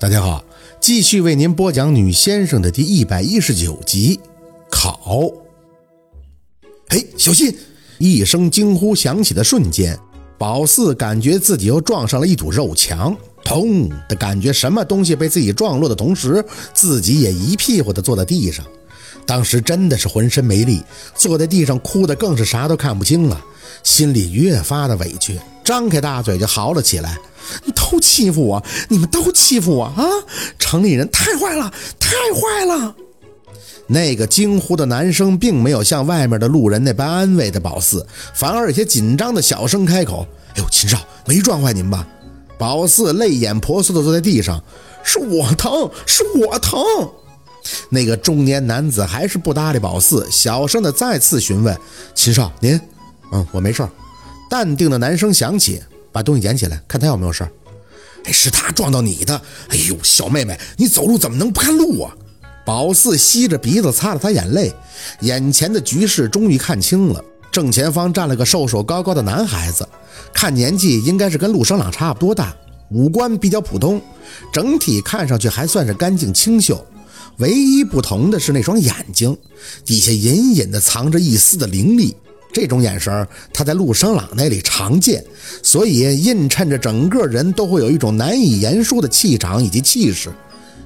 大家好，继续为您播讲《女先生》的第一百一十九集。考，哎，小心！一声惊呼响起的瞬间，宝四感觉自己又撞上了一堵肉墙，痛的感觉，什么东西被自己撞落的同时，自己也一屁股的坐在地上。当时真的是浑身没力，坐在地上哭的更是啥都看不清了，心里越发的委屈，张开大嘴就嚎了起来。你都欺负我，你们都欺负我啊！城里人太坏了，太坏了！那个惊呼的男生并没有像外面的路人那般安慰的宝四，反而有些紧张的小声开口：“哎呦，秦少，没撞坏您吧？”宝四泪眼婆娑的坐在地上：“是我疼，是我疼。”那个中年男子还是不搭理宝四，小声的再次询问：“秦少，您……嗯，我没事。”淡定的男生想起。把东西捡起来，看他有没有事儿。哎，是他撞到你的。哎呦，小妹妹，你走路怎么能不看路啊？宝四吸着鼻子擦了擦眼泪，眼前的局势终于看清了。正前方站了个瘦瘦高高的男孩子，看年纪应该是跟陆生朗差不多大，五官比较普通，整体看上去还算是干净清秀。唯一不同的是那双眼睛，底下隐隐的藏着一丝的凌厉。这种眼神他在陆生朗那里常见，所以映衬着整个人都会有一种难以言说的气场以及气势。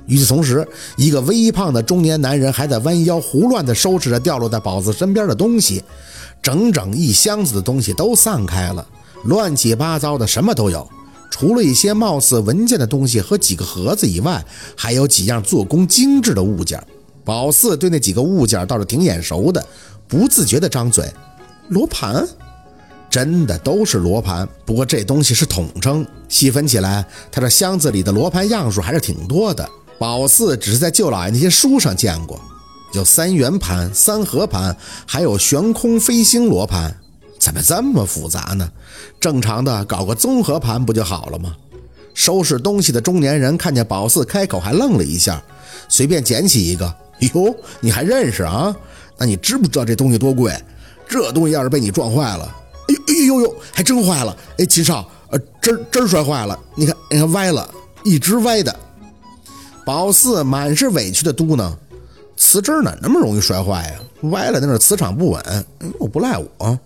与此同时，一个微胖的中年男人还在弯腰胡乱地收拾着掉落在宝子身边的东西，整整一箱子的东西都散开了，乱七八糟的什么都有。除了一些貌似文件的东西和几个盒子以外，还有几样做工精致的物件。宝四对那几个物件倒是挺眼熟的，不自觉地张嘴。罗盘，真的都是罗盘。不过这东西是统称，细分起来，他这箱子里的罗盘样数还是挺多的。宝四只是在舅老爷那些书上见过，有三元盘、三合盘，还有悬空飞星罗盘。怎么这么复杂呢？正常的搞个综合盘不就好了吗？收拾东西的中年人看见宝四开口，还愣了一下，随便捡起一个。哟，你还认识啊？那你知不知道这东西多贵？这东西要是被你撞坏了，哎呦哎呦呦，还真坏了！哎，秦少，呃，针针摔坏了，你看，你看歪了，一直歪的。宝四满是委屈的嘟囔：“瓷针哪那么容易摔坏呀？歪了那是磁场不稳，又不赖我。”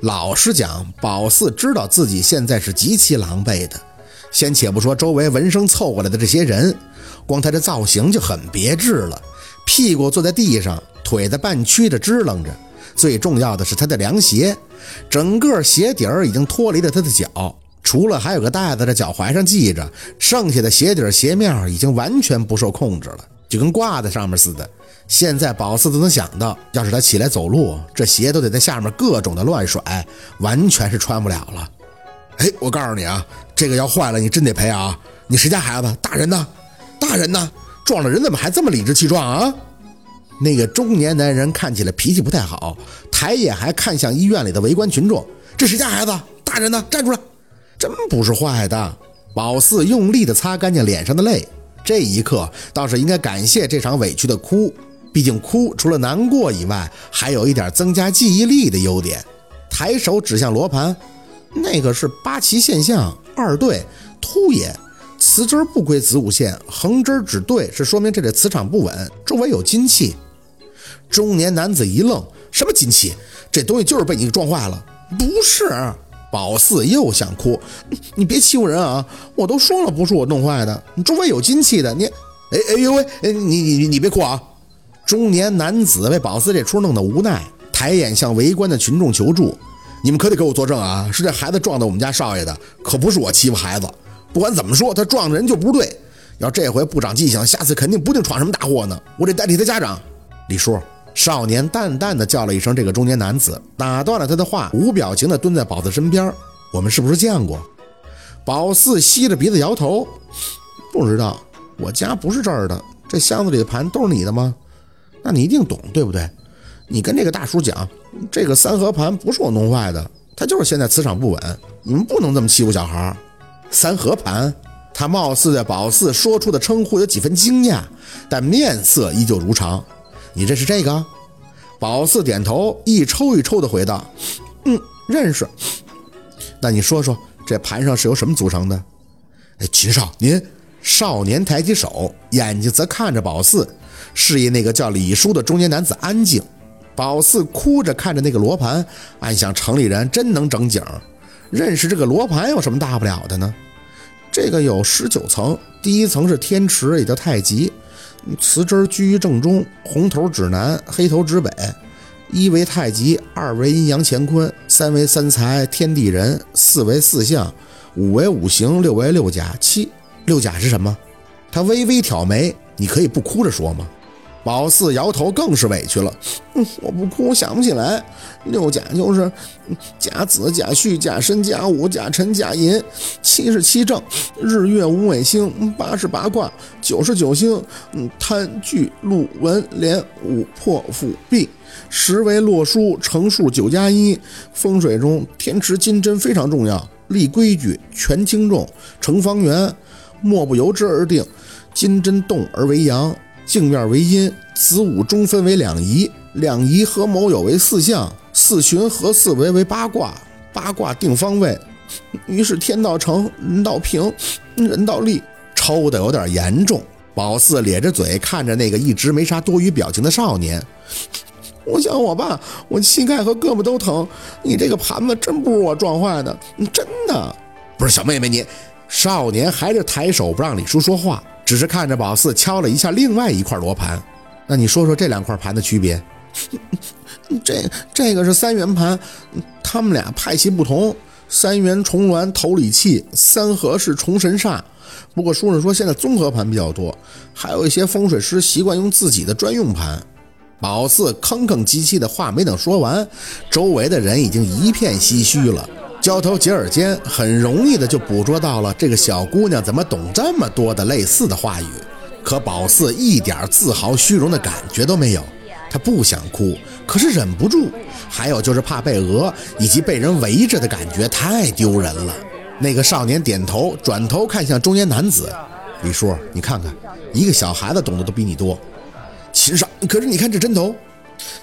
老实讲，宝四知道自己现在是极其狼狈的。先且不说周围闻声凑过来的这些人，光他这造型就很别致了，屁股坐在地上，腿在半屈着支棱着。最重要的是他的凉鞋，整个鞋底儿已经脱离了他的脚，除了还有个带子在脚踝上系着，剩下的鞋底鞋面已经完全不受控制了，就跟挂在上面似的。现在宝四都能想到，要是他起来走路，这鞋都得在下面各种的乱甩，完全是穿不了了。哎，我告诉你啊，这个要坏了，你真得赔啊！你谁家孩子？大人呢？大人呢？撞了人怎么还这么理直气壮啊？那个中年男人看起来脾气不太好，抬眼还看向医院里的围观群众：“这谁家孩子？大人呢？站出来！”真不是坏的。宝四用力地擦干净脸上的泪，这一刻倒是应该感谢这场委屈的哭，毕竟哭除了难过以外，还有一点增加记忆力的优点。抬手指向罗盘，那个是八旗现象二对凸眼，磁针不归子午线，横针指对，是说明这里磁场不稳，周围有金气。中年男子一愣：“什么金器？这东西就是被你撞坏了。”“不是。”宝四又想哭：“你别欺负人啊！我都说了不是我弄坏的，你周围有金器的。你……哎哎呦喂！你你你你别哭啊！”中年男子被宝四这出弄得无奈，抬眼向围观的群众求助：“你们可得给我作证啊！是这孩子撞的我们家少爷的，可不是我欺负孩子。不管怎么说，他撞的人就不对。要这回不长记性，下次肯定不定闯什么大祸呢。我得代替他家长，李叔。”少年淡淡的叫了一声：“这个中年男子打断了他的话，无表情的蹲在宝四身边。我们是不是见过？”宝四吸着鼻子摇头：“不知道，我家不是这儿的。这箱子里的盘都是你的吗？那你一定懂，对不对？你跟这个大叔讲，这个三合盘不是我弄坏的，它就是现在磁场不稳。你们不能这么欺负小孩。三合盘。”他貌似对宝四说出的称呼有几分惊讶，但面色依旧如常。你认识这个？宝四点头，一抽一抽的回道：“嗯，认识。那你说说，这盘上是由什么组成的？”哎，秦少，您少年抬起手，眼睛则看着宝四，示意那个叫李叔的中年男子安静。宝四哭着看着那个罗盘，暗想：城里人真能整景，认识这个罗盘有什么大不了的呢？这个有十九层，第一层是天池，也叫太极，瓷针居于正中，红头指南，黑头指北。一为太极，二为阴阳乾坤，三为三才天地人，四为四象，五为五行，六为六甲，七六甲是什么？他微微挑眉，你可以不哭着说吗？宝四摇头，更是委屈了。嗯，我不哭，我想不起来。六甲就是甲子、甲戌、甲申、甲午、甲辰、甲寅。七是七正，日月五尾星。八是八卦，九是九星。嗯，贪、巨、禄、文、廉、武、破、辅、弼。十为洛书，成数九加一。风水中，天池金针非常重要，立规矩，权轻重，成方圆，莫不由之而定。金针动而为阳。镜面为阴，子午中分为两仪，两仪合谋有为四象，四旬合四维为八卦，八卦定方位。于是天道成，人道平，人道立，抽的有点严重。宝四咧着嘴看着那个一直没啥多余表情的少年，我想我爸，我膝盖和胳膊都疼。你这个盘子真不是我撞坏的，真的不是小妹妹你。少年还是抬手不让李叔说话。只是看着宝四敲了一下另外一块罗盘，那你说说这两块盘的区别？这这个是三元盘，他们俩派系不同。三元重峦头里气，三合是重神煞。不过书上说现在综合盘比较多，还有一些风水师习惯用自己的专用盘。宝四吭吭唧唧的话没等说完，周围的人已经一片唏嘘了。交头接耳间，很容易的就捕捉到了这个小姑娘怎么懂这么多的类似的话语。可宝四一点自豪虚荣的感觉都没有，他不想哭，可是忍不住。还有就是怕被讹，以及被人围着的感觉太丢人了。那个少年点头，转头看向中年男子：“李叔，你看看，一个小孩子懂得都比你多。秦少，可是你看这针头。”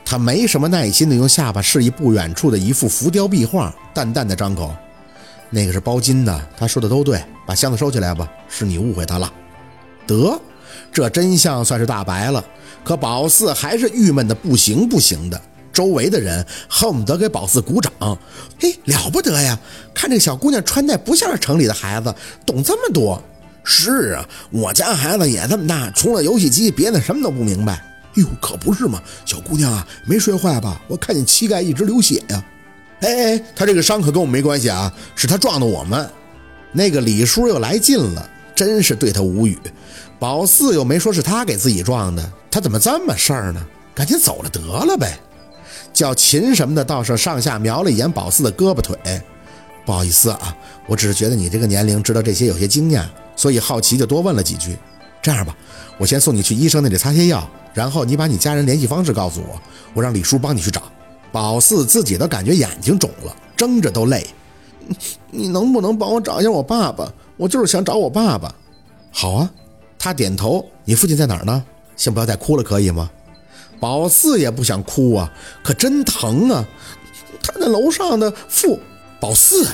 他没什么耐心的用下巴示意不远处的一幅浮雕壁画，淡淡的张口：“那个是包金的。”他说的都对，把箱子收起来吧，是你误会他了。得，这真相算是大白了。可宝四还是郁闷的不行不行的。周围的人恨不得给宝四鼓掌。嘿，了不得呀！看这小姑娘穿戴不像是城里的孩子，懂这么多。是啊，我家孩子也这么大，除了游戏机，别的什么都不明白。哟，可不是嘛，小姑娘啊，没摔坏吧？我看见膝盖一直流血呀。哎哎，他这个伤可跟我们没关系啊，是他撞的我们。那个李叔又来劲了，真是对他无语。宝四又没说是他给自己撞的，他怎么这么事儿呢？赶紧走了得了呗。叫秦什么的倒是上下瞄了一眼宝四的胳膊腿。不好意思啊，我只是觉得你这个年龄知道这些有些惊讶，所以好奇就多问了几句。这样吧，我先送你去医生那里擦些药。然后你把你家人联系方式告诉我，我让李叔帮你去找。宝四自己都感觉眼睛肿了，睁着都累。你能不能帮我找一下我爸爸？我就是想找我爸爸。好啊，他点头。你父亲在哪儿呢？先不要再哭了，可以吗？宝四也不想哭啊，可真疼啊。他在楼上的父。宝四，